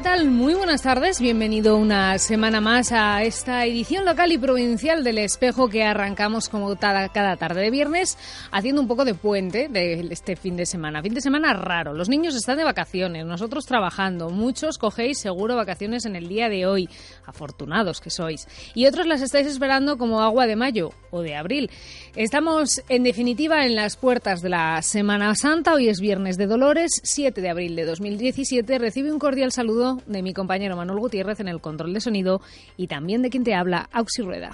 ¿Qué tal? Muy buenas tardes. Bienvenido una semana más a esta edición local y provincial del Espejo que arrancamos como cada, tarde de viernes, haciendo un poco de puente de este fin de semana. Fin de semana raro. Los niños están de vacaciones, nosotros trabajando. Muchos cogéis seguro vacaciones en el día de hoy. Afortunados que sois. Y otros las estáis esperando como agua de mayo o de abril. Estamos, en definitiva, en las puertas de la Semana Santa. Hoy es viernes de Dolores, 7 de abril de 2017. Recibe un cordial saludo de mi compañero Manuel Gutiérrez en el control de sonido y también de quien te habla, Auxi Rueda.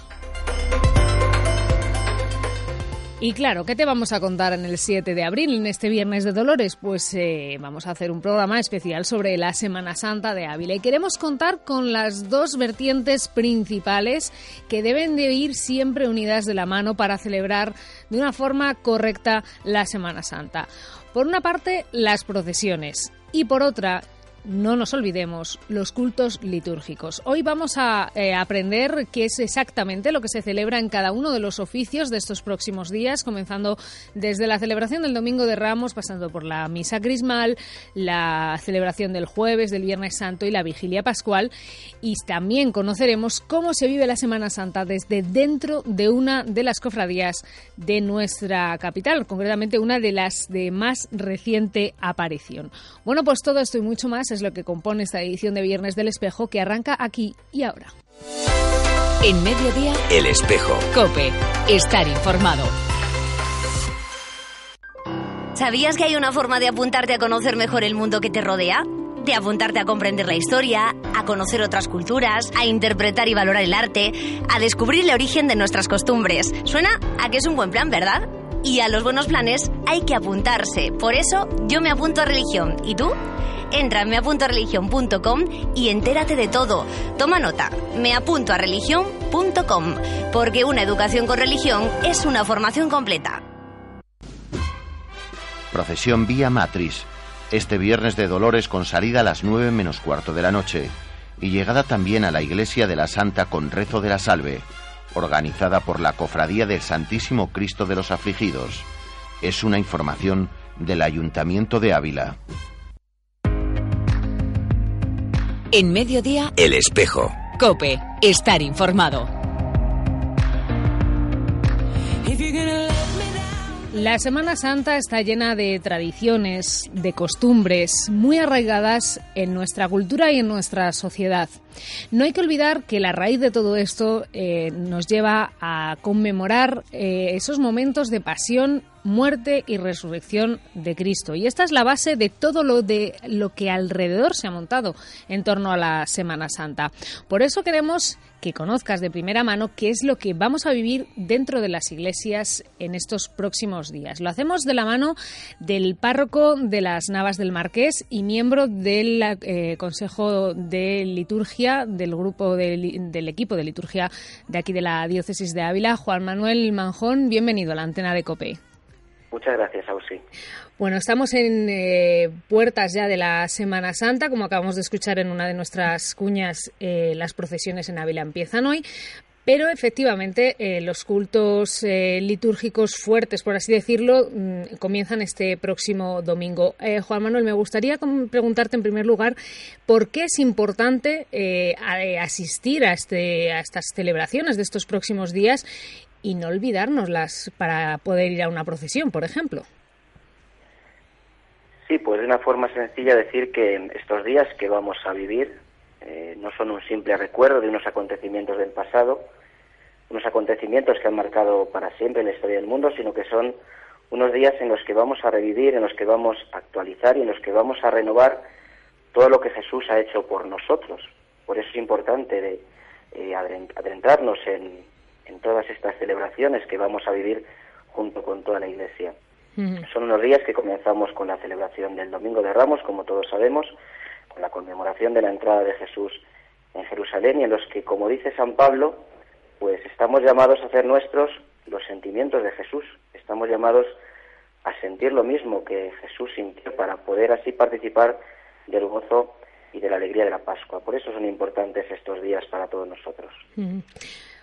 Y claro, ¿qué te vamos a contar en el 7 de abril, en este Viernes de Dolores? Pues eh, vamos a hacer un programa especial sobre la Semana Santa de Ávila. Y queremos contar con las dos vertientes principales que deben de ir siempre unidas de la mano para celebrar de una forma correcta la Semana Santa. Por una parte, las procesiones. Y por otra, no nos olvidemos los cultos litúrgicos. Hoy vamos a eh, aprender qué es exactamente lo que se celebra en cada uno de los oficios de estos próximos días, comenzando desde la celebración del Domingo de Ramos, pasando por la misa crismal, la celebración del jueves, del Viernes Santo y la vigilia pascual. Y también conoceremos cómo se vive la Semana Santa desde dentro de una de las cofradías de nuestra capital, concretamente una de las de más reciente aparición. Bueno, pues todo esto y mucho más es lo que compone esta edición de Viernes del Espejo que arranca aquí y ahora. En mediodía, El espejo. Cope. Estar informado. ¿Sabías que hay una forma de apuntarte a conocer mejor el mundo que te rodea? De apuntarte a comprender la historia, a conocer otras culturas, a interpretar y valorar el arte, a descubrir el origen de nuestras costumbres. Suena a que es un buen plan, ¿verdad? Y a los buenos planes hay que apuntarse. Por eso yo me apunto a religión. ¿Y tú? Entra en meapuntoareligion.com y entérate de todo. Toma nota, meapuntoareligion.com, porque una educación con religión es una formación completa. Procesión Vía Matriz. Este viernes de Dolores con salida a las 9 menos cuarto de la noche. Y llegada también a la iglesia de la Santa con rezo de la Salve, organizada por la Cofradía del Santísimo Cristo de los Afligidos. Es una información del Ayuntamiento de Ávila. En mediodía, El espejo. Cope. Estar informado. La Semana Santa está llena de tradiciones, de costumbres muy arraigadas en nuestra cultura y en nuestra sociedad. No hay que olvidar que la raíz de todo esto eh, nos lleva a conmemorar eh, esos momentos de pasión muerte y resurrección de Cristo. Y esta es la base de todo lo de lo que alrededor se ha montado en torno a la Semana Santa. Por eso queremos que conozcas de primera mano qué es lo que vamos a vivir dentro de las iglesias en estos próximos días. Lo hacemos de la mano del párroco de las Navas del Marqués y miembro del eh, Consejo de Liturgia del grupo de, del equipo de liturgia de aquí de la diócesis de Ávila, Juan Manuel Manjón. Bienvenido a la antena de COPE. Muchas gracias, Ausi. Bueno, estamos en eh, puertas ya de la Semana Santa, como acabamos de escuchar en una de nuestras cuñas, eh, las procesiones en Ávila empiezan hoy. Pero efectivamente eh, los cultos litúrgicos fuertes, por así decirlo, mmm, comienzan este próximo domingo. Juan Manuel, me gustaría preguntarte en primer lugar por qué es importante asistir a, este, a estas celebraciones de estos próximos días y no olvidárnoslas para poder ir a una procesión, por ejemplo. Sí, pues de una forma sencilla decir que estos días que vamos a vivir eh, no son un simple recuerdo de unos acontecimientos del pasado, unos acontecimientos que han marcado para siempre la historia del mundo, sino que son unos días en los que vamos a revivir, en los que vamos a actualizar y en los que vamos a renovar todo lo que Jesús ha hecho por nosotros. Por eso es importante de, eh, adentrarnos en, en todas estas celebraciones que vamos a vivir junto con toda la Iglesia. Son unos días que comenzamos con la celebración del Domingo de Ramos, como todos sabemos, con la conmemoración de la entrada de Jesús en Jerusalén y en los que, como dice San Pablo, pues estamos llamados a hacer nuestros los sentimientos de Jesús. Estamos llamados a sentir lo mismo que Jesús sintió para poder así participar del gozo y de la alegría de la Pascua. Por eso son importantes estos días para todos nosotros.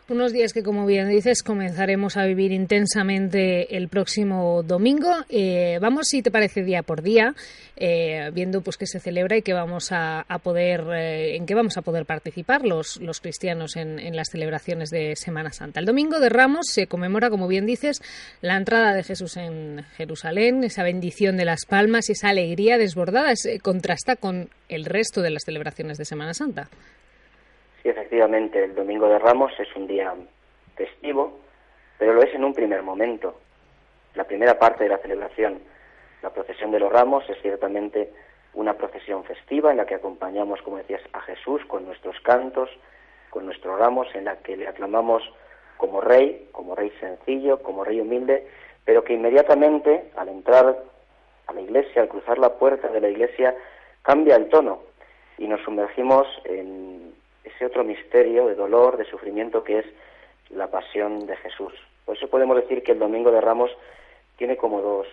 Unos días que, como bien dices, comenzaremos a vivir intensamente el próximo domingo. Eh, vamos, si te parece, día por día, eh, viendo pues qué se celebra y qué vamos a, poder, eh, en qué vamos a poder participar los, los cristianos en, en, las celebraciones de Semana Santa. El domingo de Ramos se conmemora, como bien dices, la entrada de Jesús en Jerusalén, esa bendición de las palmas y esa alegría desbordada, contrasta con el resto de las celebraciones de Semana Santa. Sí, efectivamente, el Domingo de Ramos es un día festivo, pero lo es en un primer momento. La primera parte de la celebración, la procesión de los ramos, es ciertamente una procesión festiva en la que acompañamos, como decías, a Jesús con nuestros cantos, con nuestros ramos, en la que le aclamamos como rey, como rey sencillo, como rey humilde, pero que inmediatamente al entrar a la iglesia, al cruzar la puerta de la iglesia, cambia el tono y nos sumergimos en ese otro misterio de dolor, de sufrimiento que es la pasión de Jesús. Por eso podemos decir que el Domingo de Ramos tiene como dos,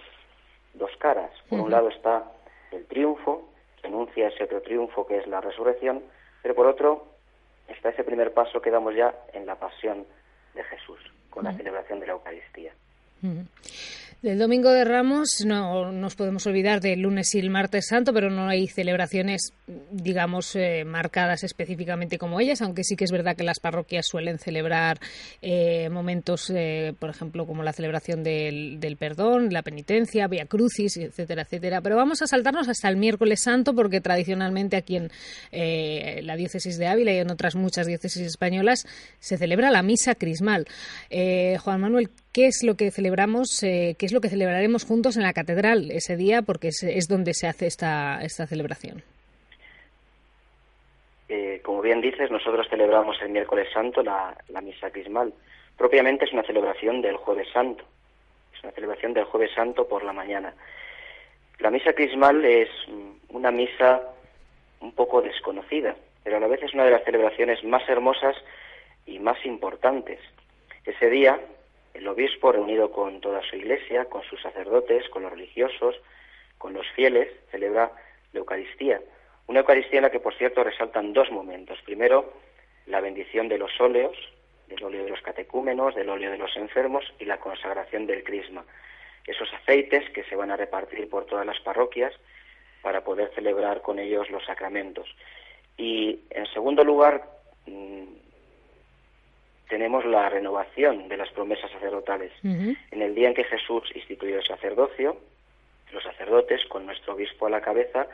dos caras. Por un lado está el triunfo, que anuncia ese otro triunfo que es la resurrección, pero por otro está ese primer paso que damos ya en la pasión de Jesús, con la celebración de la Eucaristía. Del Domingo de Ramos no nos podemos olvidar del lunes y el martes santo, pero no hay celebraciones, digamos, eh, marcadas específicamente como ellas, aunque sí que es verdad que las parroquias suelen celebrar eh, momentos, eh, por ejemplo, como la celebración del, perdón, la penitencia, Via Crucis, etcétera, etcétera. Pero vamos a saltarnos hasta el miércoles santo, porque tradicionalmente aquí en la diócesis de Ávila y en otras muchas diócesis españolas se celebra la misa crismal. Juan Manuel, ¿qué es lo que celebramos? ¿Qué es lo que celebraremos juntos en la catedral ese día, porque es, donde se hace esta, esta celebración. Eh, como bien dices, nosotros celebramos el miércoles santo la, la misa crismal. Propiamente es una celebración del jueves santo. Es una celebración del jueves santo por la mañana. La misa crismal es una misa un poco desconocida, pero a la vez es una de las celebraciones más hermosas y más importantes. Ese día, el obispo, reunido con toda su iglesia, con sus sacerdotes, con los religiosos, con los fieles, celebra la Eucaristía. Una Eucaristía en la que, por cierto, resaltan dos momentos. Primero, la bendición de los óleos, del óleo de los catecúmenos, del óleo de los enfermos y la consagración del crisma. Esos aceites que se van a repartir por todas las parroquias para poder celebrar con ellos los sacramentos. Y, en segundo lugar, mm, tenemos la renovación de las promesas sacerdotales. En el día en que Jesús instituyó el sacerdocio, los sacerdotes, con nuestro obispo a la cabeza,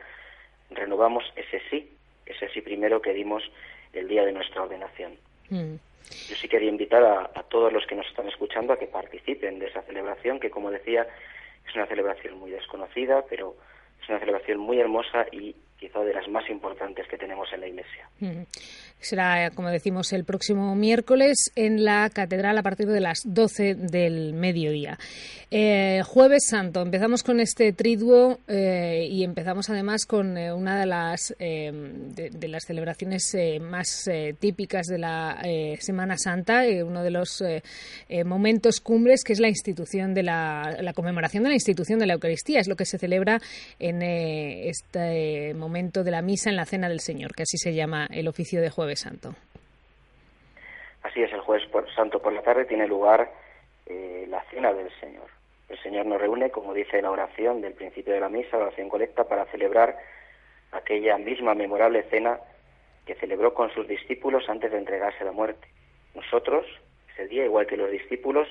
renovamos ese sí, ese sí primero que dimos el día de nuestra ordenación. Yo sí quería invitar a, a, todos los que nos están escuchando a que participen de esa celebración, que como decía, es una celebración muy desconocida, pero es una celebración muy hermosa y de las más importantes que tenemos en la Iglesia. Será, como decimos, el próximo miércoles en la Catedral a partir de las 12 del mediodía. Eh, jueves Santo, empezamos con este triduo eh, y empezamos además con eh, una de las, de, las celebraciones más típicas de la Semana Santa, uno de los momentos cumbres, que es la institución de la, la, conmemoración de la institución de la Eucaristía. Es lo que se celebra en este momento de la misa en la Cena del Señor, que así se llama el oficio de Jueves Santo. Así es, el Jueves Santo por la tarde tiene lugar eh, la Cena del Señor. El Señor nos reúne, como dice la oración del principio de la misa, la oración colecta, para celebrar aquella misma memorable cena que celebró con sus discípulos antes de entregarse a la muerte. Nosotros, ese día, igual que los discípulos,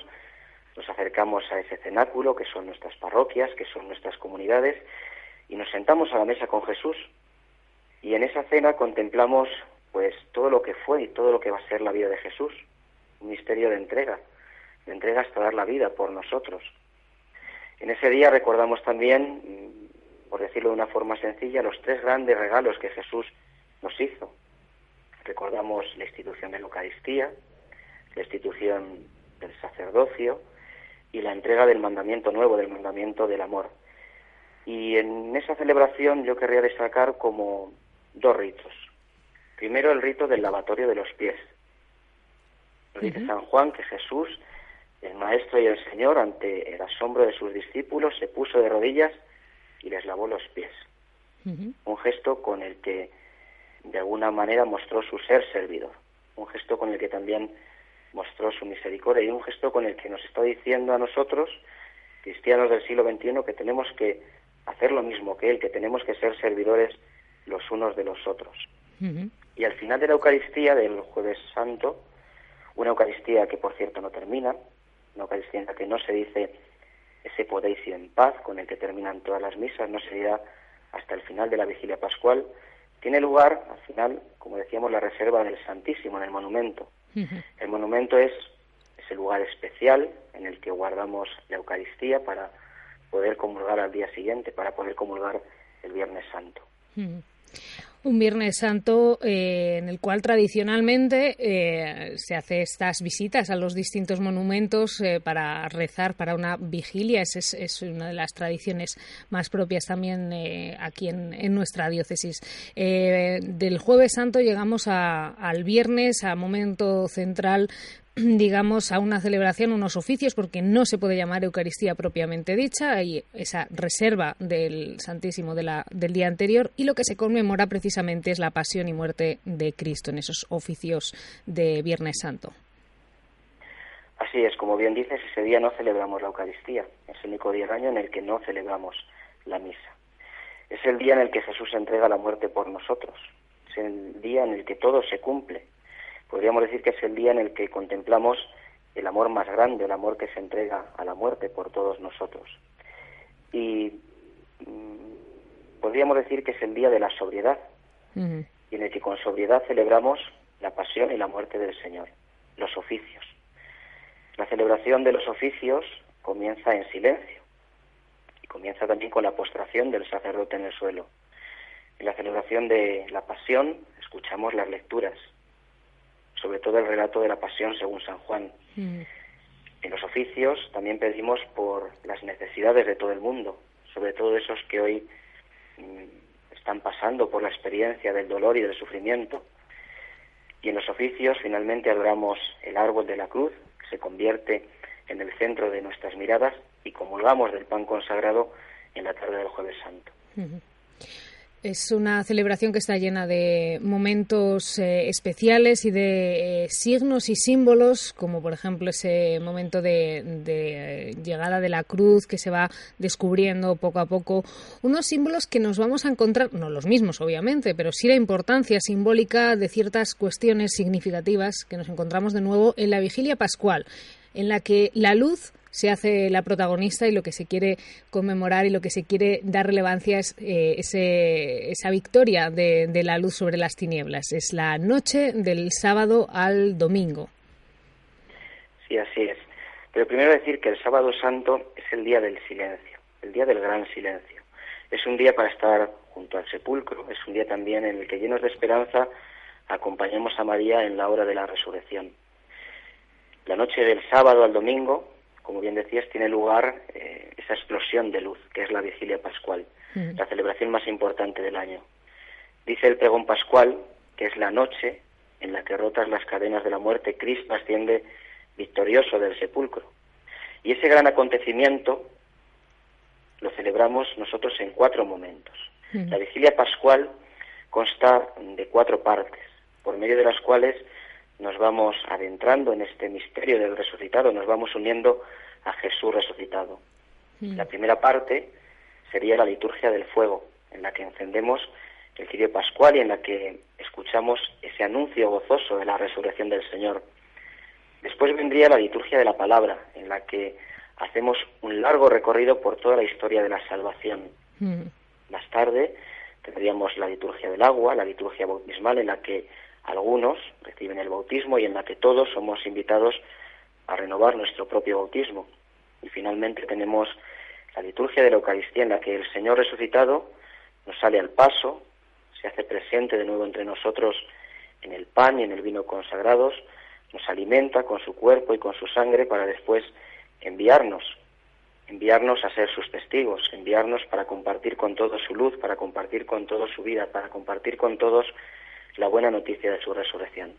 nos acercamos a ese cenáculo, que son nuestras parroquias, que son nuestras comunidades, y nos sentamos a la mesa con Jesús y en esa cena contemplamos pues todo lo que fue y todo lo que va a ser la vida de Jesús, un misterio de entrega, de entrega hasta dar la vida por nosotros. En ese día recordamos también, mm, por decirlo de una forma sencilla, los tres grandes regalos que Jesús nos hizo. Recordamos la institución de la Eucaristía, la institución del sacerdocio y la entrega del mandamiento nuevo, del mandamiento del amor. Y en esa celebración yo querría destacar como dos ritos. Primero el rito del lavatorio de los pies. dice San Juan que Jesús, el Maestro y el Señor, ante el asombro de sus discípulos, se puso de rodillas y les lavó los pies. Un gesto con el que de alguna manera mostró su ser servidor, un gesto con el que también mostró su misericordia y un gesto con el que nos está diciendo a nosotros, cristianos del siglo XXI, que tenemos que hacer lo mismo que Él, que tenemos que ser servidores los unos de los otros. Y al final de la Eucaristía, del Jueves Santo, una Eucaristía que por cierto no termina, una Eucaristía en la que no se dice ese podéis ir en paz con el que terminan todas las misas, no se dirá hasta el final de la vigilia pascual, tiene lugar al final, como decíamos, la reserva del Santísimo en el monumento. El monumento es ese lugar especial en el que guardamos la Eucaristía para poder comulgar al día siguiente, para poder comulgar el Viernes Santo. Un Viernes Santo eh, en el cual tradicionalmente eh, se hace estas visitas a los distintos monumentos eh, para rezar para una vigilia. Es, es, una de las tradiciones más propias también aquí en, en, nuestra diócesis. del Jueves Santo llegamos a, al Viernes, a momento central digamos, a una celebración, unos oficios, porque no se puede llamar Eucaristía propiamente dicha, hay esa reserva del Santísimo del día anterior, y lo que se conmemora precisamente es la pasión y muerte de Cristo en esos oficios de Viernes Santo. Así es, como bien dices, ese día no celebramos la Eucaristía, es el único día del año en el que no celebramos la misa. Es el día en el que Jesús entrega la muerte por nosotros, es el día en el que todo se cumple, podríamos decir que es el día en el que contemplamos el amor más grande, el amor que se entrega a la muerte por todos nosotros. Y mm, podríamos decir que es el día de la sobriedad, y en el que con sobriedad celebramos la pasión y la muerte del Señor, los oficios. La celebración de los oficios comienza en silencio y comienza también con la postración del sacerdote en el suelo. En la celebración de la pasión escuchamos las lecturas, sobre todo el relato de la pasión según San Juan. Mm. En los oficios también pedimos por las necesidades de todo el mundo, sobre todo esos que hoy mm, están pasando por la experiencia del dolor y del sufrimiento. Y en los oficios finalmente adoramos el árbol de la cruz, que se convierte en el centro de nuestras miradas y comulgamos del pan consagrado en la tarde del jueves santo. Es una celebración que está llena de momentos eh, especiales y de eh, signos y símbolos, como por ejemplo ese momento de, de, llegada de la cruz que se va descubriendo poco a poco. Unos símbolos que nos vamos a encontrar, no los mismos obviamente, pero sí la importancia simbólica de ciertas cuestiones significativas que nos encontramos de nuevo en la vigilia pascual, en la que la luz se hace la protagonista y lo que se quiere conmemorar y lo que se quiere dar relevancia es eh, esa victoria de, la luz sobre las tinieblas. Es la noche del sábado al domingo. Sí, así es. Pero primero decir que el sábado santo es el día del silencio, el día del gran silencio. Es un día para estar junto al sepulcro, es un día también en el que llenos de esperanza acompañamos a María en la hora de la resurrección. La noche del sábado al domingo como bien decías, tiene lugar eh, esa explosión de luz, que es la vigilia pascual, la celebración más importante del año. Dice el pregón pascual que es la noche en la que rotas las cadenas de la muerte, Cristo asciende victorioso del sepulcro. Y ese gran acontecimiento lo celebramos nosotros en cuatro momentos. La vigilia pascual consta de cuatro partes, por medio de las cuales nos vamos adentrando en este misterio del resucitado, nos vamos uniendo a Jesús resucitado. Mm. La primera parte sería la liturgia del fuego, en la que encendemos el cirio pascual y en la que escuchamos ese anuncio gozoso de la resurrección del Señor. Después vendría la liturgia de la palabra, en la que hacemos un largo recorrido por toda la historia de la salvación. Mm. Más tarde tendríamos la liturgia del agua, la liturgia bautismal, en la que algunos reciben el bautismo y en la que todos somos invitados a renovar nuestro propio bautismo. Y finalmente tenemos la liturgia de la Eucaristía en la que el Señor resucitado nos sale al paso, se hace presente de nuevo entre nosotros en el pan y en el vino consagrados, nos alimenta con su cuerpo y con su sangre para después enviarnos, enviarnos a ser sus testigos, enviarnos para compartir con todos su luz, para compartir con todos su vida, para compartir con todos la buena noticia de su resurrección.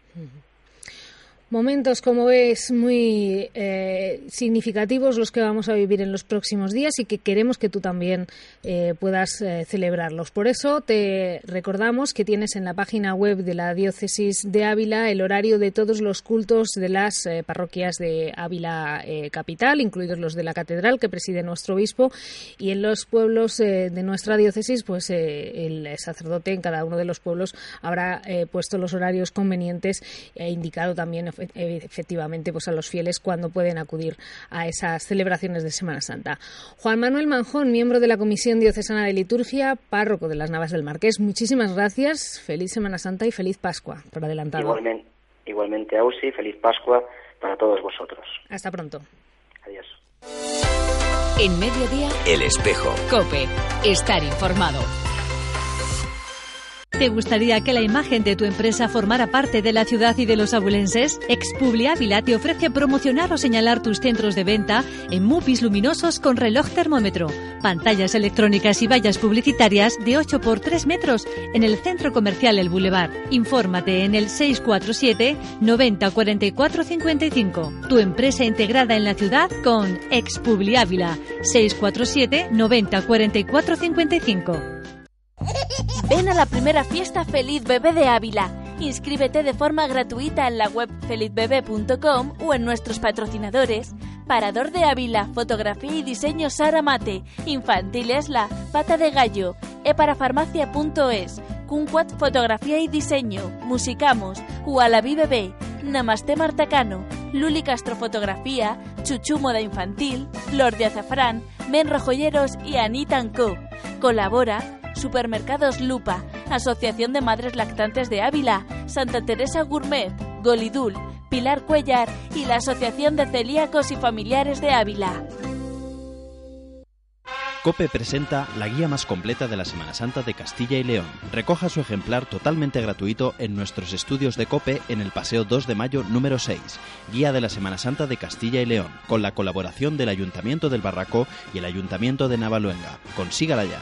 Momentos, como ves, muy eh, significativos los que vamos a vivir en los próximos días y que queremos que tú también eh, puedas eh, celebrarlos. Por eso te recordamos que tienes en la página web de la Diócesis de Ávila el horario de todos los cultos de las parroquias de Ávila Capital, incluidos los de la Catedral que preside nuestro obispo, y en los pueblos de nuestra diócesis, pues el sacerdote en cada uno de los pueblos habrá puesto los horarios convenientes e indicado también efectivamente pues a los fieles cuando pueden acudir a esas celebraciones de Semana Santa. Juan Manuel Manjón, miembro de la Comisión Diocesana de Liturgia, párroco de las Navas del Marqués, muchísimas gracias, feliz Semana Santa y feliz Pascua por adelantado. Igualmente, igualmente Ausi, feliz Pascua para todos vosotros. Hasta pronto. Adiós. En mediodía, El espejo. Cope, estar informado. ¿Te gustaría que la imagen de tu empresa formara parte de la ciudad y de los abulenses? Expubli Ávila te ofrece promocionar o señalar tus centros de venta en MUPIs luminosos con reloj termómetro, pantallas electrónicas y vallas publicitarias de 8 por 3 metros en el centro comercial El Boulevard. Infórmate en el 647 90 44 55. Tu empresa integrada en la ciudad con Expubli Ávila 647 90 44 55. Ven a la primera fiesta Feliz Bebé de Ávila. Inscríbete de forma gratuita en la web felizbebé.com o en nuestros patrocinadores. Parador de Ávila, fotografía y diseño Sara Mate, Infantil Esla, Pata de Gallo, eparafarmacia.es, Cunquat Fotografía y Diseño, Musicamos, Ualabi Bebé, Namaste Martacano, Luli Castro Fotografía, Chuchu Moda Infantil, Flor de Azafrán, Menro Joyeros y Anita Co. Colabora Supermercados Lupa, Asociación de Madres Lactantes de Ávila, Santa Teresa Gourmet, Golidul, Pilar Cuellar y la Asociación de Celíacos y Familiares de Ávila. COPE presenta la guía más completa de la Semana Santa de Castilla y León. Recoja su ejemplar totalmente gratuito en nuestros estudios de COPE en el Paseo 2 de Mayo número 6. Guía de la Semana Santa de Castilla y León, con la colaboración del Ayuntamiento del Barracó y el Ayuntamiento de Navaluenga. Consígala ya.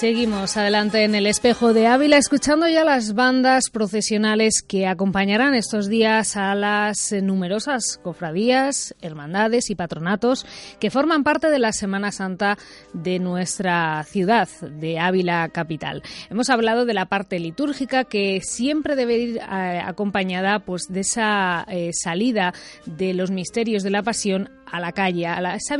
Seguimos adelante en el espejo de Ávila, escuchando ya las bandas procesionales que acompañarán estos días a las numerosas cofradías, hermandades y patronatos que forman parte de la Semana Santa de nuestra ciudad, de Ávila capital. Hemos hablado de la parte litúrgica que siempre debe ir eh, acompañada pues, de esa eh, salida de los misterios de la pasión a la calle, a esa,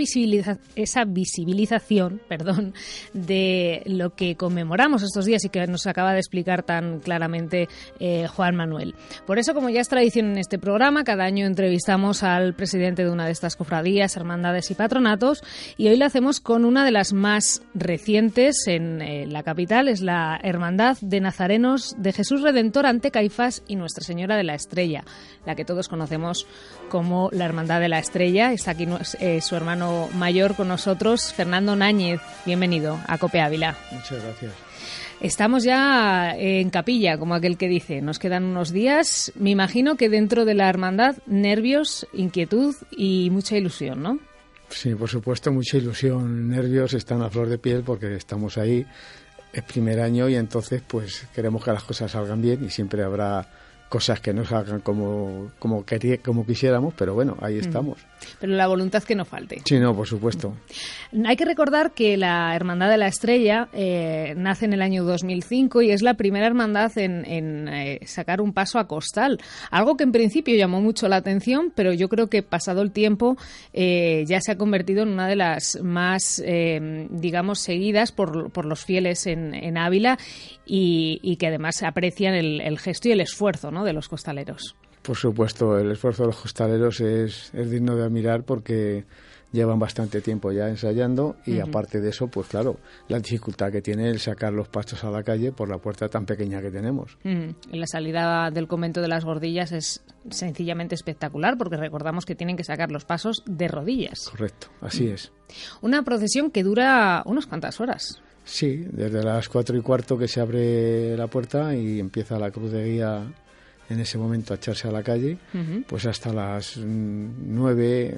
esa visibilización perdón, de lo que conmemoramos estos días y que nos acaba de explicar tan claramente eh, Juan Manuel. Por eso, como ya es tradición en este programa, cada año entrevistamos al presidente de una de estas cofradías, hermandades y patronatos, y hoy lo hacemos con una de las más recientes en eh, la capital, es la Hermandad de Nazarenos de Jesús Redentor ante Caifás y Nuestra Señora de la Estrella, la que todos conocemos como la Hermandad de la Estrella. Está aquí eh, su hermano mayor con nosotros, Fernando Náñez. Bienvenido a Cope Ávila. Muchas gracias. Estamos ya en capilla, como aquel que dice. Nos quedan unos días. Me imagino que dentro de la hermandad, nervios, inquietud y mucha ilusión, ¿no? Sí, por supuesto, mucha ilusión. Nervios están a flor de piel porque estamos ahí. Es primer año y entonces pues queremos que las cosas salgan bien y siempre habrá cosas que no salgan como, como, como quisiéramos, pero bueno, ahí mm. estamos. Pero la voluntad que no falte. Sí, no, por supuesto. Hay que recordar que la Hermandad de la Estrella eh, nace en el año 2005 y es la primera hermandad en, eh, sacar un paso a costal. Algo que en principio llamó mucho la atención, pero yo creo que pasado el tiempo eh, ya se ha convertido en una de las más, digamos, seguidas por, por los fieles en, en Ávila y, que además aprecian el, el gesto y el esfuerzo ¿no? De los costaleros. Por supuesto, el esfuerzo de los costaleros es, es digno de admirar porque llevan bastante tiempo ya ensayando y aparte de eso, pues claro, la dificultad que tiene el sacar los pachos a la calle por la puerta tan pequeña que tenemos. La salida del convento de las gordillas es sencillamente espectacular porque recordamos que tienen que sacar los pasos de rodillas. Correcto, así es. Una procesión que dura unas cuantas horas. Sí, desde las cuatro y cuarto que se abre la puerta y empieza la cruz de guía en ese momento a echarse a la calle, pues hasta las mm, nueve,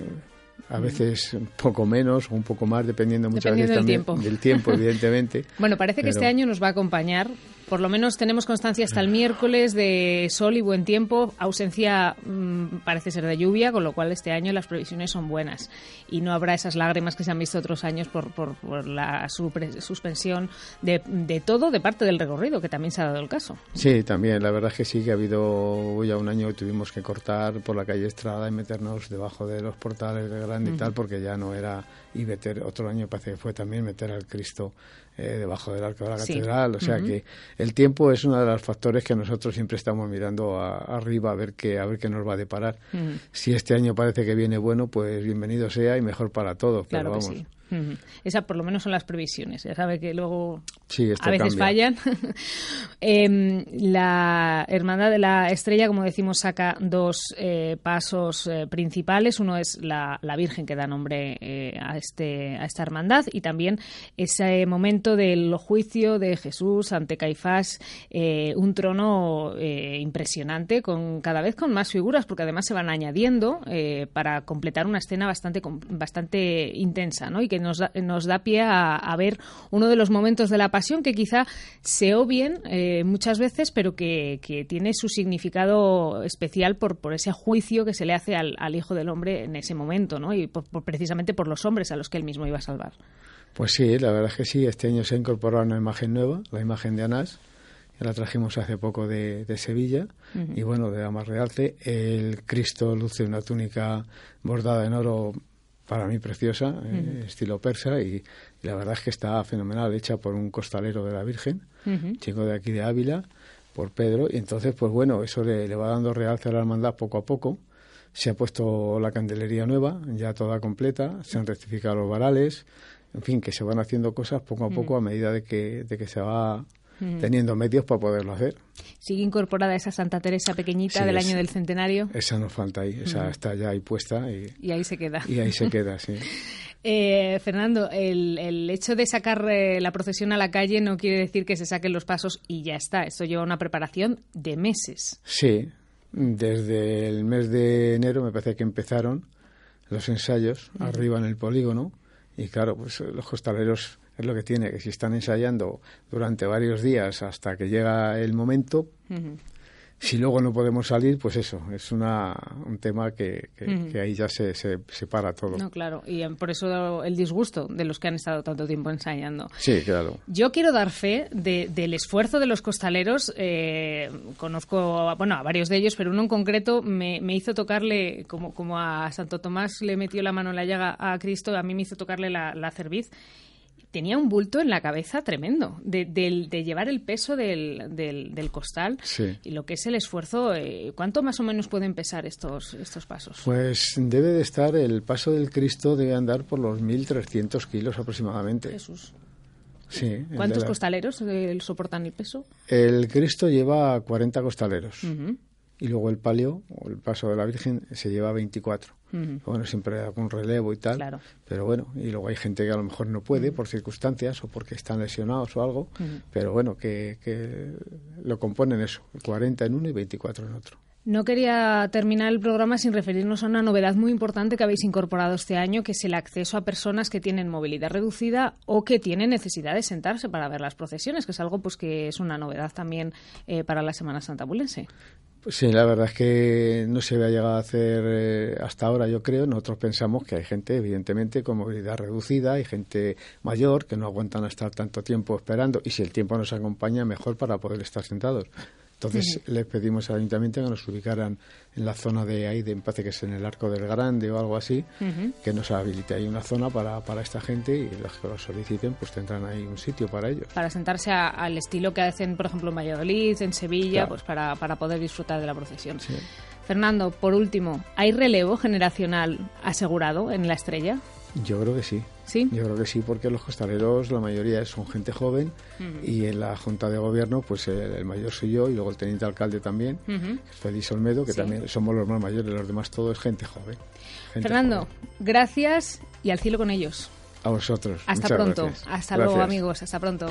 a veces un poco menos o un poco más, dependiendo muchas veces del también tiempo. del tiempo, evidentemente. Bueno, parece que Pero- este año nos va a acompañar. Por lo menos tenemos constancia hasta el miércoles de sol y buen tiempo. Ausencia mm, parece ser de lluvia, con lo cual este año las previsiones son buenas. Y no habrá esas lágrimas que se han visto otros años por, por- por la supre- suspensión de, de todo de parte del recorrido, que también se ha dado el caso. Sí, también, la verdad es que sí, que ha habido ya un año que tuvimos que cortar por la calle Estrada y meternos debajo de los portales de Grande y Ujú. tal, porque ya no era, y meter, otro año parece que fue también meter al Cristo eh, debajo del arco de la Sí. catedral, o sea que el tiempo es uno de los factores que nosotros siempre estamos mirando a- arriba a ver qué, a ver qué nos va a deparar. Si este año parece que viene bueno, pues bienvenido sea y mejor para todos, pero Claro que vamos. Sí. Ujú. Esa por lo menos son las previsiones. Ya sabe que luego Sí, a veces cambia. fallan. Em, la Hermandad de la Estrella, como decimos, saca dos eh, pasos eh, principales. Uno es la, la Virgen que da nombre eh, a, este, a esta hermandad y también ese momento del juicio de Jesús ante Caifás, un trono impresionante, con cada vez con más figuras, porque además se van añadiendo para completar una escena bastante, bastante intensa, ¿no? Y que nos da, nos da pie a, a ver uno de los momentos de la pasión que quizá se obvien eh, muchas veces, pero que, que tiene su significado especial por, por ese juicio que se le hace al, al Hijo del Hombre en ese momento, ¿no? Y por- por- precisamente por los hombres a los que él mismo iba a salvar. Pues sí, la verdad es que sí. Este año se ha incorporado una imagen nueva, la imagen de Anás. La trajimos hace poco de, de Sevilla. Y bueno, de más realce. El Cristo luce una túnica bordada en oro, para mí preciosa, eh, estilo persa. Y, y la verdad es que está fenomenal, hecha por un costalero de la Virgen, Ujú. chico de aquí de Ávila, por Pedro. Y entonces, pues bueno, eso le, le va dando realce a la hermandad poco a poco. Se ha puesto la candelería nueva, ya toda completa, se han rectificado los varales, en fin, que se van haciendo cosas poco a poco a medida de que, de que se va Mm. teniendo medios para poderlo hacer. Sigue incorporada esa Santa Teresa pequeñita Sí, del es- año del centenario Esa nos falta ahí, esa está ya ahí puesta y, y ahí se queda. y ahí se queda, sí. Eh, Fernando, el, el hecho de sacar eh, la procesión a la calle no quiere decir que se saquen los pasos y ya está. Esto lleva una preparación de meses. Sí, desde el mes de enero me parece que empezaron los ensayos arriba en el polígono y claro, pues los costaleros es lo que tiene, que si están ensayando durante varios días hasta que llega el momento, Ujú. si luego no podemos salir, pues eso, es una, un tema que, que, Ujú. que ahí ya se, se, se para todo. No, claro. Y por eso el disgusto de los que han estado tanto tiempo ensayando. Sí, claro. Yo quiero dar fe de- del esfuerzo de los costaleros. eh, conozco a- bueno, a varios de ellos, pero uno en concreto me, me hizo tocarle, como, como a Santo Tomás le metió la mano en la llaga a Cristo, a mí me hizo tocarle la, la cerviz. Tenía un bulto en la cabeza tremendo de, de llevar el peso del, del- del costal Sí. y lo que es el esfuerzo. eh, ¿Cuánto más o menos pueden pesar estos, estos pasos? Pues debe de estar, el paso del Cristo debe andar por los 1.300 kilos aproximadamente. Jesús. Sí. ¿Cuántos la- costaleros eh, soportan el peso? El Cristo lleva 40 costaleros y luego el palio, o el paso de la Virgen, se lleva 24. ujú. Bueno, siempre hay algún relevo y tal. Claro. Pero bueno, y luego hay gente que a lo mejor no puede por circunstancias o porque están lesionados o algo. Pero bueno, que, que lo componen eso, 40 en uno y 24 en otro. No quería terminar el programa sin referirnos a una novedad muy importante que habéis incorporado este año, que es el acceso a personas que tienen movilidad reducida o que tienen necesidad de sentarse para ver las procesiones, que es algo pues que es una novedad también eh, para la Semana Santa Bulense. Pues sí, la verdad es que no se había llegado a hacer eh, hasta ahora, yo creo. Nosotros pensamos que hay gente, evidentemente, con movilidad reducida, hay gente mayor que no aguantan a estar tanto tiempo esperando y si el tiempo nos acompaña, mejor para poder estar sentados. Entonces les pedimos al ayuntamiento que nos ubicaran en la zona de ahí, de, parece que es en el Arco del Grande o algo así, que nos habilite ahí una zona para, para esta gente y los que lo soliciten pues tendrán ahí un sitio para ellos. Para sentarse a- al estilo que hacen, por ejemplo, en Valladolid, en Sevilla, Claro. pues para, para poder disfrutar de la procesión. Sí. Fernando, por último, ¿hay relevo generacional asegurado en la estrella? Yo creo que sí. ¿Sí? Yo creo que sí, porque los costaleros, la mayoría son gente joven y en la Junta de Gobierno, pues el, el mayor soy yo y luego el teniente alcalde también, es Félix Olmedo, que Sí. también somos los más mayores, los demás todo es gente joven. gente Fernando, joven. gracias y al cielo con ellos. A vosotros. Hasta Muchas pronto. gracias. Hasta luego, amigos. Hasta pronto.